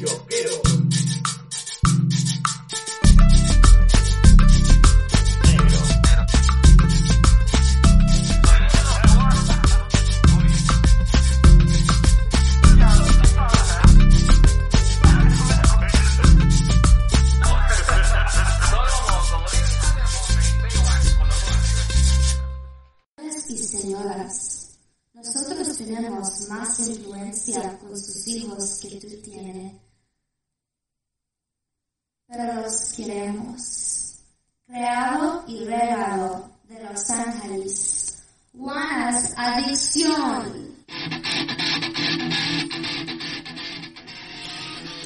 Yo quiero.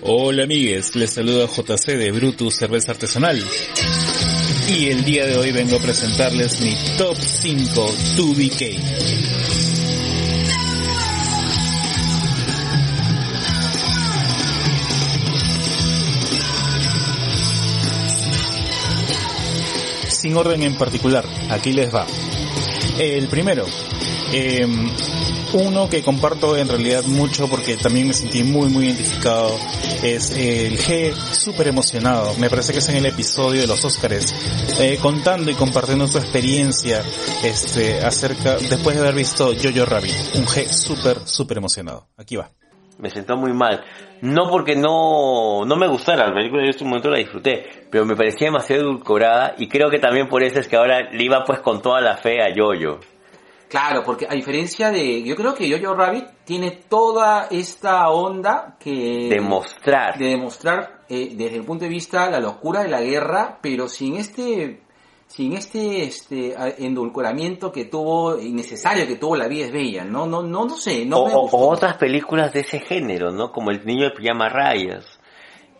Hola amigues, les saluda JC de Brutus Cerveza Artesanal. Y el día de hoy vengo a presentarles mi top 5 2BK. Sin orden en particular, aquí les va. El primero, eh, uno que comparto en realidad mucho porque también me sentí muy muy identificado es el G súper emocionado me parece que es en el episodio de los Óscares eh, contando y compartiendo su experiencia este acerca después de haber visto Jojo Rabbit un G súper súper emocionado aquí va me sentó muy mal. No porque no, no me gustara la película, en su momento la disfruté, pero me parecía demasiado edulcorada y creo que también por eso es que ahora le iba pues con toda la fe a Yoyo. Claro, porque a diferencia de... Yo creo que Jojo Rabbit tiene toda esta onda que... Demostrar. De demostrar eh, desde el punto de vista la locura de la guerra, pero sin este... Sin este, este endulcoramiento que tuvo, innecesario que tuvo La vida es bella, no, no, no, no sé, no o, me o- gustó. o otras películas de ese género, ¿no? Como El niño de pijama rayas,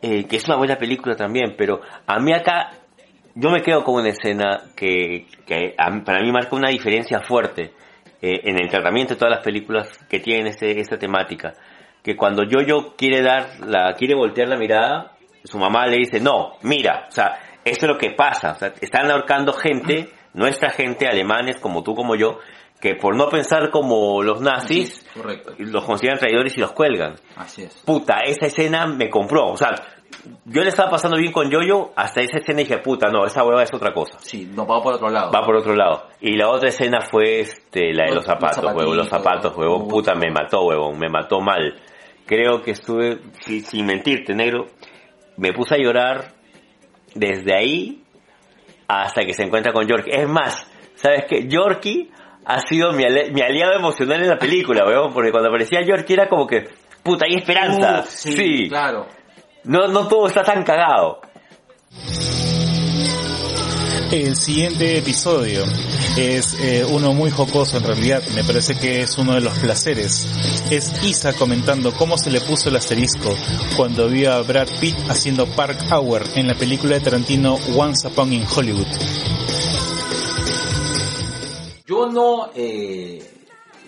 eh, que es una buena película también, pero a mí acá, yo me quedo con una escena que, que a para mí marca una diferencia fuerte eh, en el tratamiento de todas las películas que tienen este, esta temática. Que cuando Yoyo quiere dar, la, quiere voltear la mirada, su mamá le dice, no, mira, o sea, esto es lo que pasa, o sea, están ahorcando gente, nuestra gente, alemanes como tú, como yo, que por no pensar como los nazis, los consideran traidores y los cuelgan. así es. Puta, esa escena me compró. O sea, yo le estaba pasando bien con Yoyo hasta esa escena y dije, puta, no, esa hueva es otra cosa. Sí, no va por otro lado. Va por otro lado. Y la otra escena fue este, la de los Los- los zapatos, huevón. Los zapatos, huevón. Puta, me mató, huevón. Me mató mal. Creo que estuve, si- sin mentirte, negro, me puse a llorar desde ahí hasta que se encuentra con Yorkie. Es más, ¿sabes qué? Yorkie ha sido mi, aliado emocional en la película, weón, porque cuando aparecía Yorkie era como que, puta, hay esperanza. Uf, sí, claro. No, no todo está tan cagado. El siguiente episodio es eh, uno muy jocoso en realidad, me parece que es uno de los placeres. Es Isa comentando cómo se le puso el asterisco cuando vio a Brad Pitt haciendo Park Hour en la película de Tarantino Once Upon in Hollywood. Yo no, eh,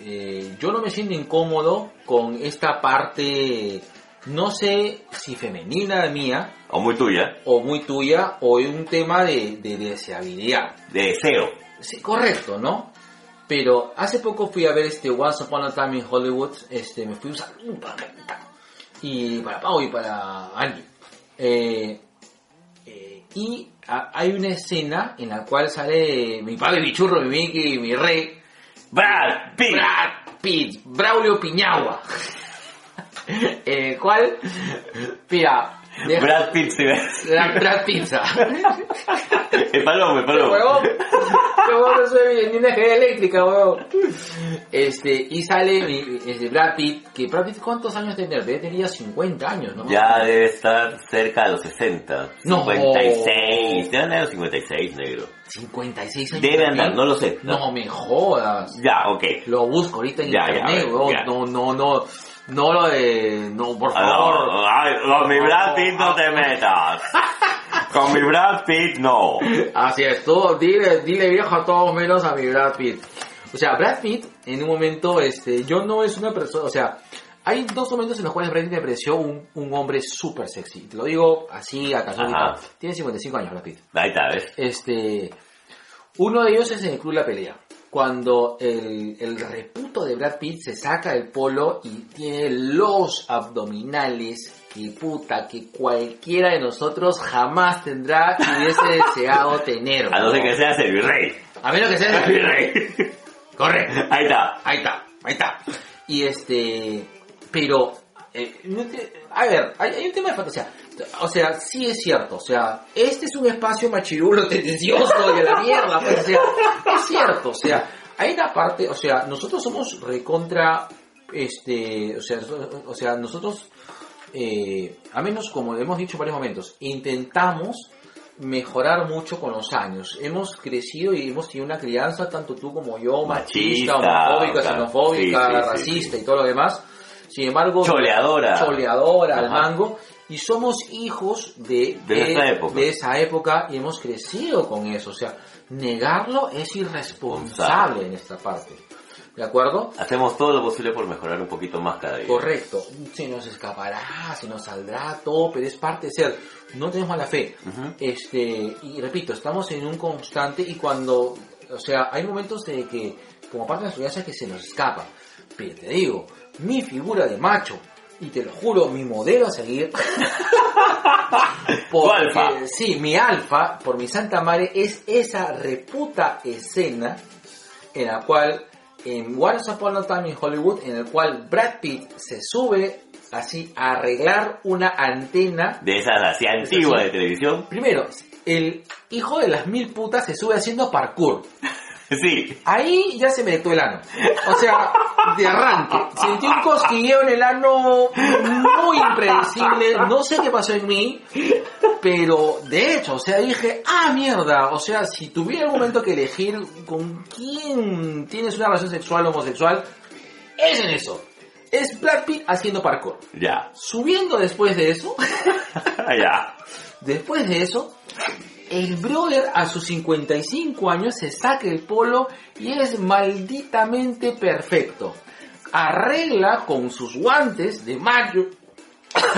eh, yo no me siento incómodo con esta parte, no sé si femenina mía O muy tuya. o muy tuya o un tema de, de deseabilidad. De deseo. Sí, correcto, ¿no? Pero hace poco fui a ver este Once Upon a Time in Hollywood, este, me fui un saludo para Carita. y para Pau y para Angie. Eh, eh, y a- hay una escena en la cual sale mi padre, mi churro, mi Mickey, mi rey, Brad Pitt. Brad Pitt, Braulio Piñagua. En el cual, mira, deja- Brad Pitt, sí. Brad, Brad Pizza. El palomo, el palomo. Huevón, no soy ni una energía eléctrica, huevón. Este, y sale mi- este Brad Pitt, que Brad Pitt, ¿cuántos años tendría? Debe tener ya 50 años, ¿no? Ya debe estar cerca de los 60. No. 56. Debe andar los 56, negro. 56 años. Debe andar, no lo sé. No me jodas. Ya, ok. Lo busco ahorita en Ya, internet, ya. No, no, no. No lo de... No, por Ah, favor. No, ay, con mi Brad Pitt no te metas. Con mi Brad Pitt no. Así es, todo, dile, dile viejo a todos menos a mi Brad Pitt. O sea, Brad Pitt, en un momento, este, yo no es una persona, o sea, hay dos momentos en los cuales Brad Pitt me pareció un, un hombre súper sexy. Te lo digo así, a casualidad. Tiene 55 años Brad Pitt. Ahí está, ¿ves? Este, uno de ellos es en el Club La Pelea. Cuando el, el reputo de Brad Pitt se saca el polo y tiene los abdominales que puta, que cualquiera de nosotros jamás tendrá y hubiese deseado tener. A no que seas el virrey. A menos que sea El virrey. Correcto. Ahí está. Ahí está, ahí está. Y este, pero, eh, a ver, hay, hay un tema de fantasía. O sea, sí es cierto, o sea, este es un espacio machirulo tendencioso a la mierda, pues, o sea, es cierto, o sea, hay una parte, o sea, nosotros somos recontra, este, o sea, o sea, nosotros, eh, a menos como hemos dicho en varios momentos, intentamos mejorar mucho con los años. Hemos crecido y hemos tenido una crianza, tanto tú como yo, machista, homofóbica, claro. xenofóbica, Sí, sí, sí, racista y todo lo demás. Sin embargo, Choleadora. choleadora al mango. Y somos hijos de, De esa época. de esa época y hemos crecido con eso. O sea, negarlo es irresponsable en esta parte. ¿De acuerdo? Hacemos todo lo posible por mejorar un poquito más cada día. Correcto. Se nos escapará, se nos saldrá todo, pero es parte de ser. No tenemos mala fe. Este, y repito, estamos en un constante y cuando, o sea, hay momentos de que, como parte de la sociedad, que se nos escapa. Pero te digo, mi figura de macho, y te lo juro, mi modelo a seguir. Tu alfa. Sí, mi alfa, por mi santa madre, es esa reputa escena en la cual, en Once Upon a Time in Hollywood, en el cual Brad Pitt se sube así a arreglar una antena De esas así antiguas de televisión. Primero, el hijo de las mil putas se sube haciendo parkour. Sí. Ahí ya se me detuvo el ano. O sea, de arranque. Sentí un cosquilleo en el ano muy impredecible. No sé qué pasó en mí. Pero de hecho, o sea, dije, ah, mierda. O sea, si tuviera un momento que elegir con quién tienes una relación sexual o homosexual, es en eso. Es Brad Pitt haciendo parkour. Ya. Subiendo después de eso, ya. Después de eso, el brother a sus 55 años se saca el polo y es malditamente perfecto. Arregla con sus guantes de macho.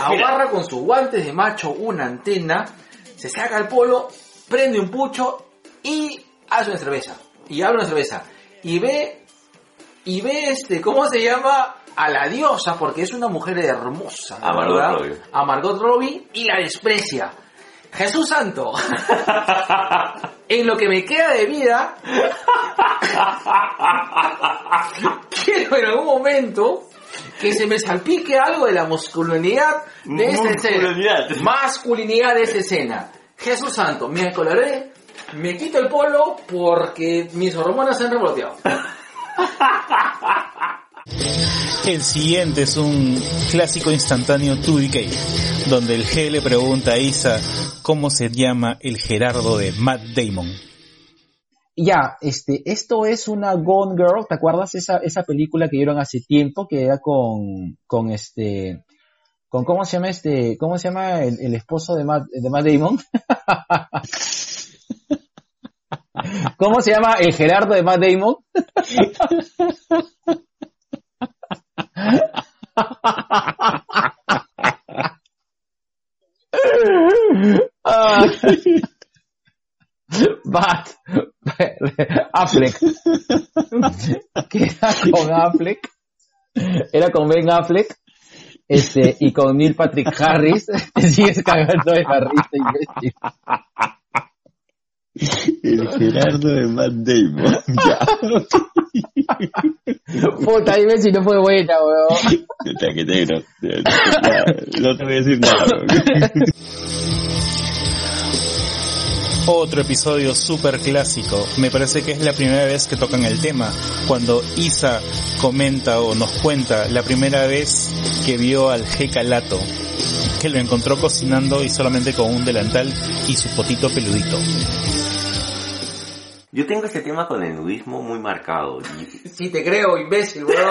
Agarra con sus guantes de macho una antena, se saca el polo, prende un pucho y hace una cerveza. Y abre una cerveza. Y ve, y ve este, ¿cómo se llama? A la diosa, porque es una mujer hermosa. A Margot. Robbie. A Margot Robbie y la desprecia. Jesús Santo. en lo que me queda de vida, quiero en algún momento que se me salpique algo de la masculinidad de esta escena. Masculinidad. De esa escena. Jesús Santo, me coloré, me quito el polo porque mis hormonas se han revoloteado. El siguiente es un clásico instantáneo 2DK, donde el G le pregunta a Isa cómo se llama el Gerardo de Matt Damon. Ya, este, esto es una Gone Girl, ¿te acuerdas esa, esa película que dieron hace tiempo que era con, con este, con cómo se llama este, cómo se llama el, el esposo de Matt, de Matt Damon? ¿Cómo se llama el Gerardo de Matt Damon? Ah. Affleck, que era con Affleck, era con Ben Affleck, este, y con Neil Patrick Harris, te sigues cagando de la risa, imbécil. El Gerardo de Matt Damon. Ya. Puta, dime si no fue buena, weón. Puta, que negro. No te voy a decir nada. weón. Otro episodio súper clásico. Me parece que es la primera vez que tocan el tema. Cuando Isa comenta o nos cuenta la primera vez que vio al G Calato. Que lo encontró cocinando y solamente con un delantal y su potito peludito. Yo tengo este tema con el nudismo muy marcado. Y Sí, te creo, imbécil, tengo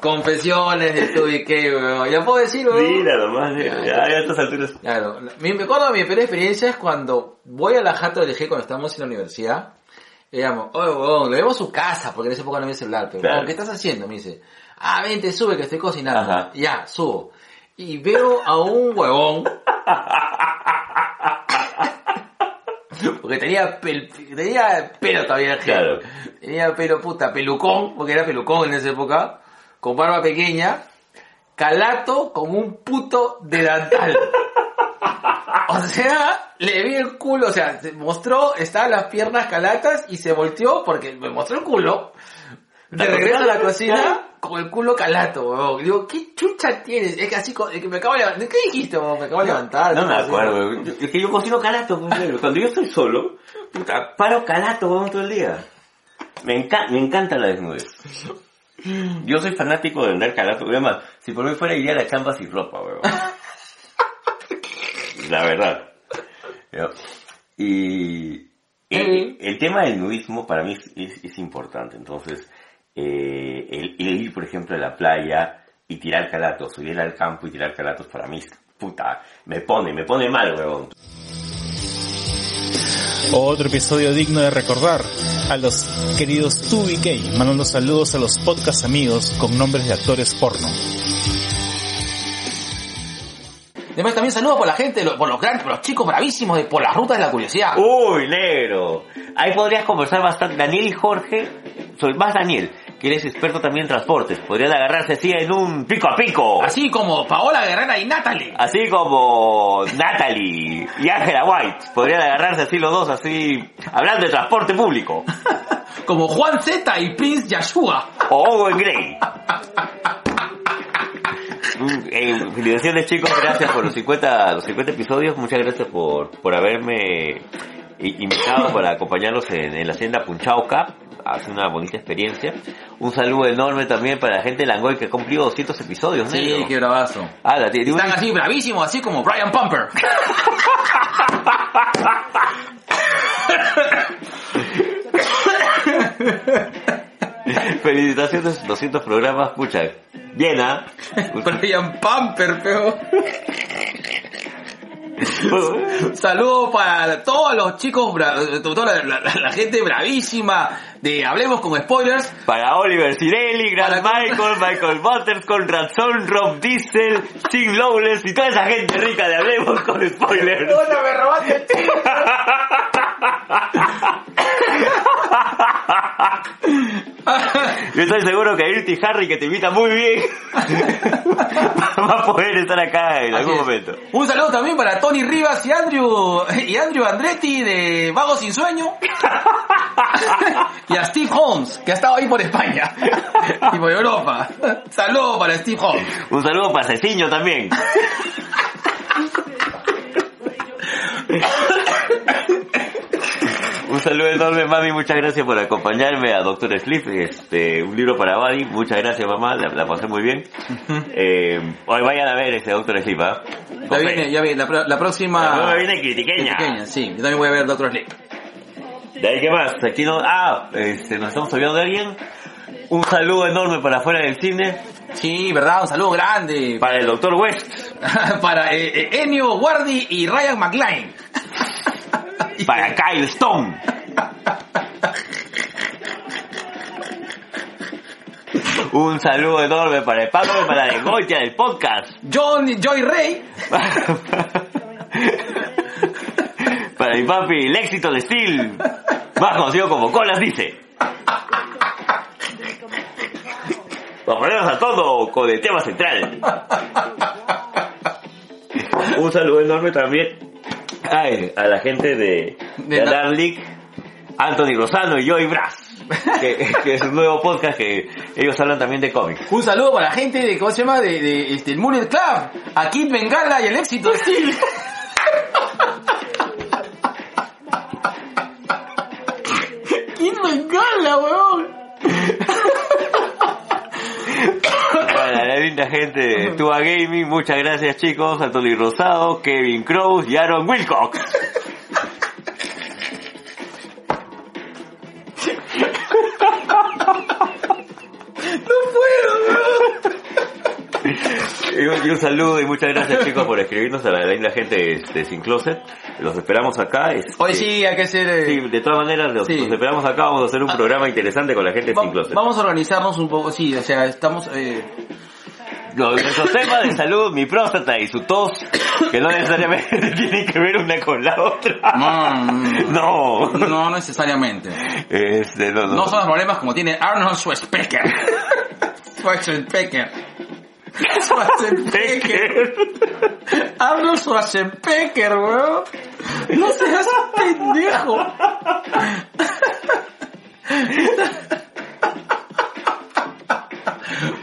confesiones de tu y qué, weón. Ya puedo decir, weón. Mira nomás, ya, ya a estas alturas. Claro, mi, me acuerdo mi primera experiencia es cuando voy a la jato del G cuando estábamos en la universidad. Y digamos, oye, weón, le debo su casa, porque en esa época no había celular, pero, Claro. ¿qué estás haciendo? Me dice, ah, vente, sube que estoy cocinando. Ajá. Ya, subo. Y veo a un huevón Porque tenía, pel- tenía pelo todavía el Claro. Tenía pelo puta, pelucón, porque era pelucón en esa época, con barba pequeña, calato como un puto delantal. O sea, le vi el culo, o sea, se mostró, estaban las piernas calatas y se volteó porque me mostró el culo. De regreso a la cocina, con el culo calato, weón. Digo, ¿qué chucha tienes? Es que así, es que me acabo de levantar. ¿Qué dijiste, weón? Me acabo de levantar. No me acuerdo, yo- es que yo cocino calato, negro. cuando yo estoy solo, puta, paro calato weón, todo el día. Me, enca- me encanta la desnudez. Yo soy fanático de andar calato, además, si por mí fuera iría a la chamba sin ropa, weón. La verdad. Y el, el tema del nudismo para mí es, es- es importante, entonces, eh, el, el ir, por ejemplo, a la playa y tirar calatos, o ir al campo y tirar calatos para mí, puta, me pone, me pone mal, weón. Otro episodio digno de recordar a los queridos 2BK, mandando saludos a los podcast amigos con nombres de actores porno. Además, también saludos por la gente, por los grandes, por los chicos bravísimos de por las rutas de la curiosidad. Uy, negro. Ahí podrías conversar bastante. Daniel y Jorge, soy más Daniel, que eres experto también en transportes. Podrían agarrarse así en un pico a pico. Así como Paola Guerrera y Natalie. Así como Natalie y Angela White. Podrían agarrarse así los dos, así, hablando de transporte público. Como Juan Z y Prince Yashua. O Owen Gray. Mm, eh, felicitaciones chicos, gracias por los 50, los 50 episodios, muchas gracias por, por haberme i- invitado para acompañarlos en, en la hacienda Punchauca, hace una bonita experiencia. Un saludo enorme también para la gente de Langoy que ha cumplido 200 episodios, Sí, negro. qué bravazo. Ah, la- Están así bravísimos, así como Brian Pumper. Felicitaciones, 200 programas, pucha, bien, ¿ah? Brian Pumper, pero. Saludos para todos los chicos, toda la, la- la gente bravísima de Hablemos con Spoilers. Para Oliver Cirelli, Grant Para- Michael, Michael Butters, Conrad Son, Rob Diesel, Tim Lowless y toda esa gente rica de Hablemos con Spoilers. ¡Hola, me robaste el chiste! Yo estoy seguro que Irti Harry, que te invita muy bien, va a poder estar acá en algún es. momento. Un saludo también para Tony Rivas y Andrew, y Andrew Andretti de Vago Sin Sueño. y a Steve Holmes, que ha estado ahí por España y por Europa. Saludos para Steve Holmes. Un saludo para Ceciño también. Un saludo enorme, mami. Muchas gracias por acompañarme a Doctor Sleep. Este, un libro para Buddy. Muchas gracias, mamá. La, la pasé muy bien. Eh, hoy vayan a ver ese Doctor Sleep, ¿ah? Ya Con fe. viene, ya viene, la, la próxima... La viene critiqueña. Pequeña, sí. Yo también voy a ver Doctor Sleep. De ahí, ¿qué más? Aquí no... Ah, este, nos estamos olvidando de alguien. Un saludo enorme para afuera del cine. Sí, verdad, un saludo grande Para el Doctor West. para eh, eh, Ennio Guardi y Ryan McLean. Para Kyle Stone. Un saludo enorme para el Pablo de Maladegoya del podcast. John Joy Rey. Para mi papi, el éxito de Steel. Más conocido como Colas dice. Volvemos a todo con el tema central. Un saludo enorme también ay, a la gente de, de De League, Anthony Rosano y Joey Brass. Que, que es un nuevo podcast que ellos hablan también de cómics. Un saludo para la gente de, ¿cómo se llama? De, de este, el Mullet Club. A Kid Bengala y el éxito Steel. Kid Bengala, weón. Para la linda gente de Tua Gaming, muchas gracias chicos, Anthony Rosado, Kevin Crows y Aaron Wilcox. Y un, y un saludo y muchas gracias chicos por escribirnos a la linda gente de Sin Closet. Los esperamos acá. este, Hoy sí hay que ser... eh, sí, de todas maneras, los, Sí. los esperamos acá. Vamos a hacer un programa interesante con la gente de va- Sin Closet. vamos a organizarnos un poco, sí, o sea, estamos... Eh, nuestros temas de salud, mi próstata y su tos, que no necesariamente tienen que ver una con la otra. No, No. no necesariamente. Este, no, no. No son los problemas como tiene Arnold Schwarzenegger. Schwarzenegger. Schwarzenegger. Arnold Schwarzenegger, weón. No seas pendejo.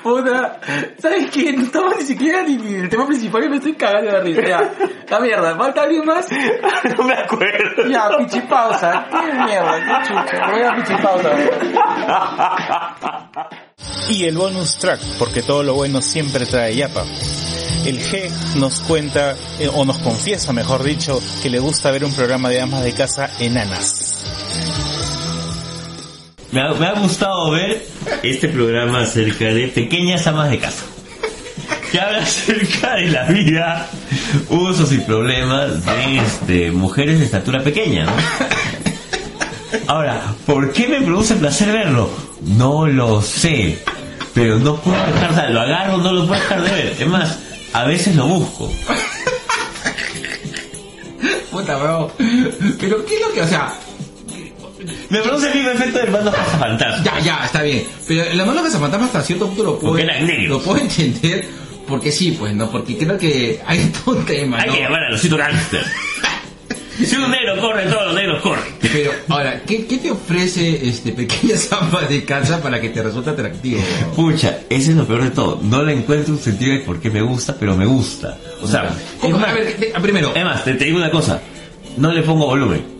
Puta, ¿sabes qué? No estamos ni siquiera ni el tema principal y me estoy cagando de risa. Ya, la mierda, ¿falta alguien más? no me acuerdo. Ya, pichipausa. ¿Qué mierda? ¿Qué chucha? Voy a pichipausa. Y el bonus track, porque todo lo bueno siempre trae yapa. El G nos cuenta, eh, o nos confiesa, mejor dicho, que le gusta ver un programa de amas de casa enanas. Me ha, me ha gustado ver este programa acerca de pequeñas amas de casa. Que habla acerca de la vida, usos y problemas de este, mujeres de estatura pequeña, ¿no? Ahora, ¿por qué me produce placer verlo? No lo sé. Pero no puedo dejar, sea, lo agarro, no lo puedo dejar de ver. Es más, a veces lo busco. Puta, bro. Pero ¿qué es lo que, o sea, Me produce el mismo efecto de hermanos Fantasma. ya, ya, está bien. Pero la mano Cazafantasma hasta cierto punto lo puedo, lo puedo entender. Porque sí, pues, ¿no? Porque creo que hay todo un tema, Hay ¿no? que llamar a los gangster. Si un negro corre, todos los negros corren. Pero, ahora, ¿qué, qué te ofrece este pequeñas amas de casa para que te resulte atractivo? Pucha, ese es lo peor de todo. No le encuentro un sentido de por qué me gusta, pero me gusta. O sea, es ¿Cómo? más, A ver, primero, es más, te, te digo una cosa. No le pongo volumen.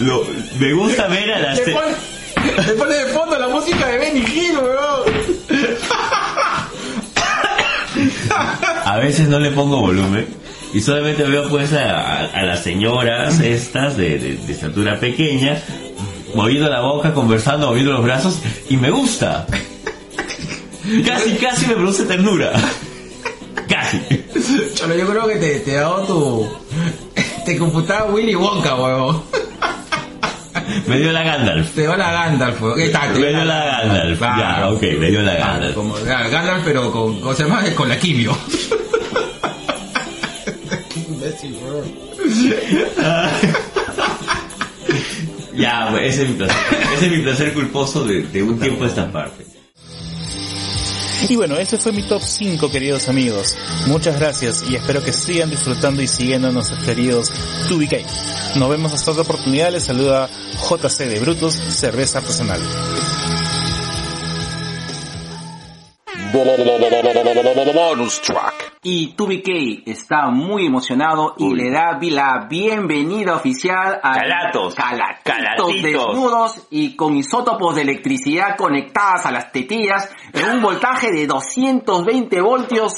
Lo- me gusta ver a las... le pone, le pone de fondo la música de Benny Hill, weón. A veces no le pongo volumen. Y solamente veo pues a, a- a las señoras estas de, de- de estatura pequeña, moviendo la boca, conversando, moviendo los brazos, y me gusta. Casi, casi me produce ternura. Casi. Cholo, yo creo que te, te ha dado tu... Te computaba Willy Wonka, weón. Me dio la Gandalf. Te dio la Gandalf. ¿Qué tal? Me dio la Gandalf. Claro. Ya, ok, me dio la Gandalf. Como Gandalf, pero con, ¿cómo se llama? Con la quimio. Imbécil. Ya, pues, ese es mi placer. Ese es mi placer culposo de, de un tiempo a esta parte. Y bueno, ese fue mi top 5, queridos amigos. Muchas gracias y espero que sigan disfrutando y siguiendo a nuestros queridos 2BK. Nos vemos hasta otra oportunidad. Les saluda JC de Brutus, cerveza artesanal. Bonus track. Y 2BK está muy emocionado y Uy. le da la bienvenida oficial a Calatos. calatitos Calatitos. desnudos y con isótopos de electricidad conectadas a las tetillas en un voltaje de 220 voltios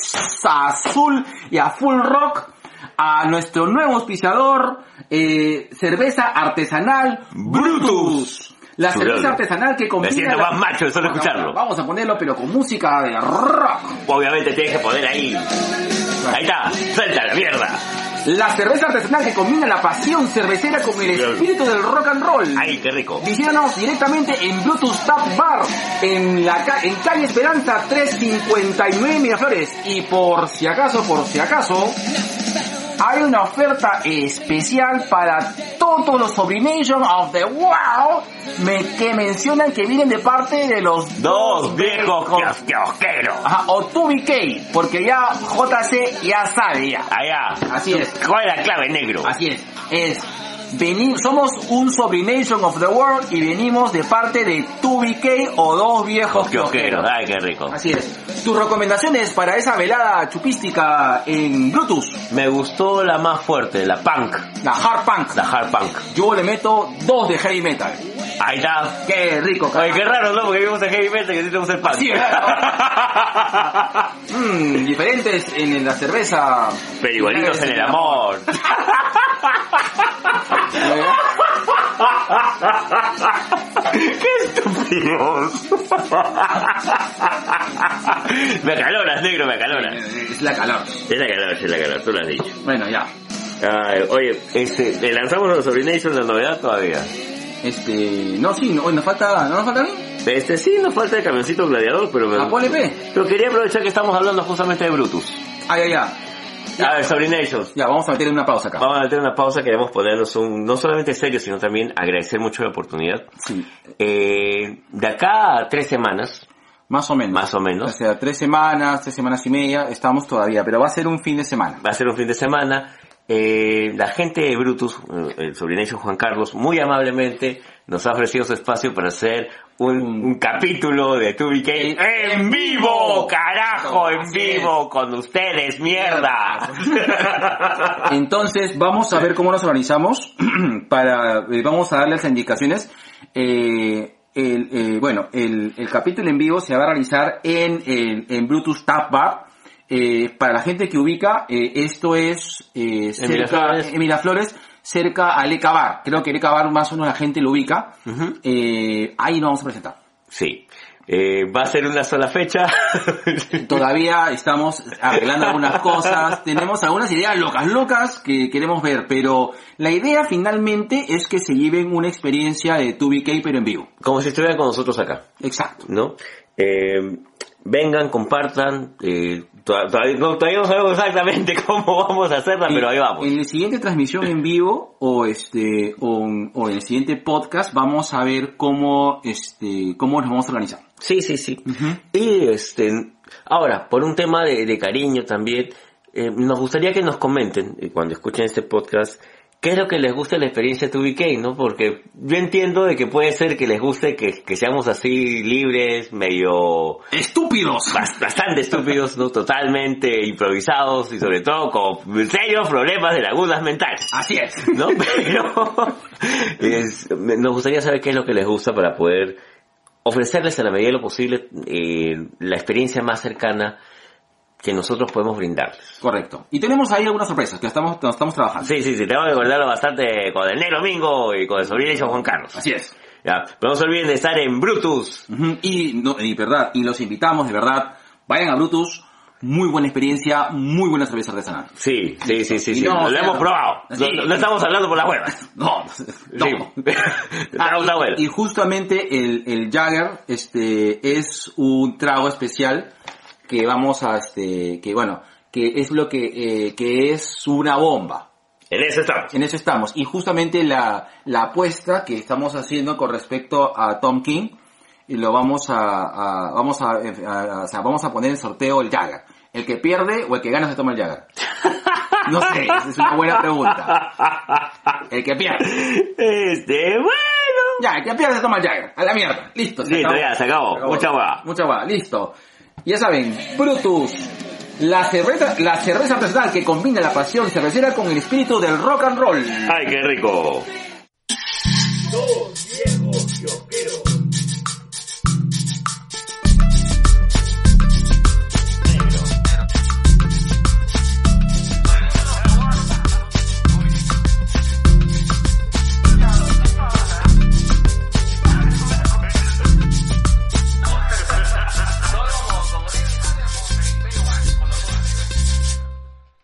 a azul y a full rock a nuestro nuevo auspiciador eh, cerveza artesanal Brutus. La cerveza artesanal que combina... siento la- más macho de solo Vamos, escucharlo. Vamos a ponerlo pero con música de rock. Obviamente tienes que poner ahí. Ahí está, suelta la mierda. La cerveza artesanal que combina la pasión cervecera con el espíritu del rock and roll. Ahí, qué rico. Visítanos directamente en Bluetooth Tap Bar, en la ca- en calle Esperanza 359 Miraflores. Y por si acaso, por si acaso, hay una oferta especial para todos los Sobrination of the me- que mencionan que vienen de parte de los Dos viejos viejos- kios- kiosqueros. Ajá, o 2BK, porque ya JC ya sabe ya. Allá. Así es. ¿Cuál es la clave, negro? Así es. Es venir, somos un Sobrination of the World y venimos de parte de 2BK o dos viejos Kiosqueros. Ay, qué rico. Así es. Tus recomendaciones para esa velada chupística en Bluetooth, Me gustó la más fuerte, la punk. la hard punk. La hard punk. Yo le meto dos de heavy metal. Ahí está. Qué rico, Oye, qué raro, ¿no? Porque vimos el heavy metal y así te gusta el punk. Sí, Mm, diferentes en la cerveza. Pero igualitos en el amor. ¡Qué estúpidos! me acaloras, negro, me acaloras. Es la calor. Es la calor, es la calor, tú lo has dicho. Bueno, ya. Ay, oye, este, ¿le lanzamos los Sobrination la novedad todavía? Este, no, sí, no, nos falta, ¿no nos falta a mí? Este sí, nos falta el camioncito gladiador, pero... Ah, ponle P. Pero quería aprovechar que estamos hablando justamente de Brutus. Ah, ya, ya. A ver, Sobrinations. Ya, vamos a meterle una pausa acá. Vamos a meter una pausa, queremos ponernos un, no solamente serio, sino también agradecer mucho la oportunidad. Sí, Eh, de acá a tres semanas, más o menos. Más o menos. O sea, tres semanas, tres semanas y media, estamos todavía, pero va a ser un fin de semana. va a ser un fin de semana. Eh, la gente de Brutus, eh, el sobrination Juan Carlos, muy amablemente nos ha ofrecido su espacio para hacer un, un capítulo de 2BK en vivo, carajo, en vivo, con ustedes, mierda. Entonces, vamos a ver cómo nos organizamos para, eh, vamos a darle las indicaciones. Eh, el, eh, bueno, el, el capítulo en vivo se va a realizar en, el- en Bluetooth Tap Bar. Eh, para la gente que ubica, eh, esto es eh, cerca, Miraflores. en Miraflores, cerca al Leca Bar. Creo que el Leca Bar más o menos la gente lo ubica. Eh, ahí nos vamos a presentar. Sí. Eh, va a ser una sola fecha. Todavía estamos arreglando algunas cosas, tenemos algunas ideas locas, locas que queremos ver, pero la idea finalmente es que se lleven una experiencia de 2BK pero en vivo. Como si estuvieran con nosotros acá. Exacto. ¿no? Eh, vengan, compartan. Eh, todavía, no, todavía no sabemos exactamente cómo vamos a hacerla, pero ahí vamos. En la siguiente transmisión en vivo o este o, o en el siguiente podcast vamos a ver cómo este cómo nos vamos a organizar. Sí, sí, sí. Y este, ahora, por un tema de, de cariño también, eh, nos gustaría que nos comenten eh, cuando escuchen este podcast. ¿Qué es lo que les gusta de la experiencia de 2BK, no? Porque yo entiendo de que puede ser que les guste que, que seamos así libres, medio ¡Estúpidos! bas- bastante estúpidos, ¿no? Totalmente improvisados y sobre todo con serios problemas de lagunas mentales. Así es. ¿no? Pero es- nos gustaría saber qué es lo que les gusta para poder ofrecerles a la medida de lo posible eh, la experiencia más cercana que nosotros podemos brindarles. Correcto. Y tenemos ahí algunas sorpresas que estamos, nos estamos trabajando. Sí, sí, sí, tengo que acordarlo bastante con el negro Mingo y con el sobrino Juan Carlos. Así es. Ya, pero no se olviden de estar en Brutus. Ujú, Y, no, y verdad, y los invitamos de verdad, vayan a Brutus, muy buena experiencia, muy buena cerveza artesanal. Sí, sí, sí, sí, sí. no, lo sea, hemos no- probado. Sí. No, no estamos hablando por las huevas. No, no. Sí. Ah, y, y justamente el, el Jagger, este, es un trago especial que vamos a, este, que bueno, que es lo que, eh, que es una bomba. En eso estamos. En eso estamos. Y justamente la, la apuesta que estamos haciendo con respecto a Tom King, y lo vamos a, a- vamos a, a- a- o sea, vamos a poner en sorteo el Jagger. El que pierde o el que gana se toma el Jagger. No sé, esa es una buena pregunta. El que pierde. Este, bueno. Ya, el que pierde se toma el Jagger. A la mierda. Listo. se Listo, acabó. ya, se acabó. Mucha hueá. Mucha hueá. Listo. Ya saben, Brutus. La cerveza, la cerveza artesanal que combina la pasión cervecera con el espíritu del rock and roll. Ay, qué rico. Dos viejos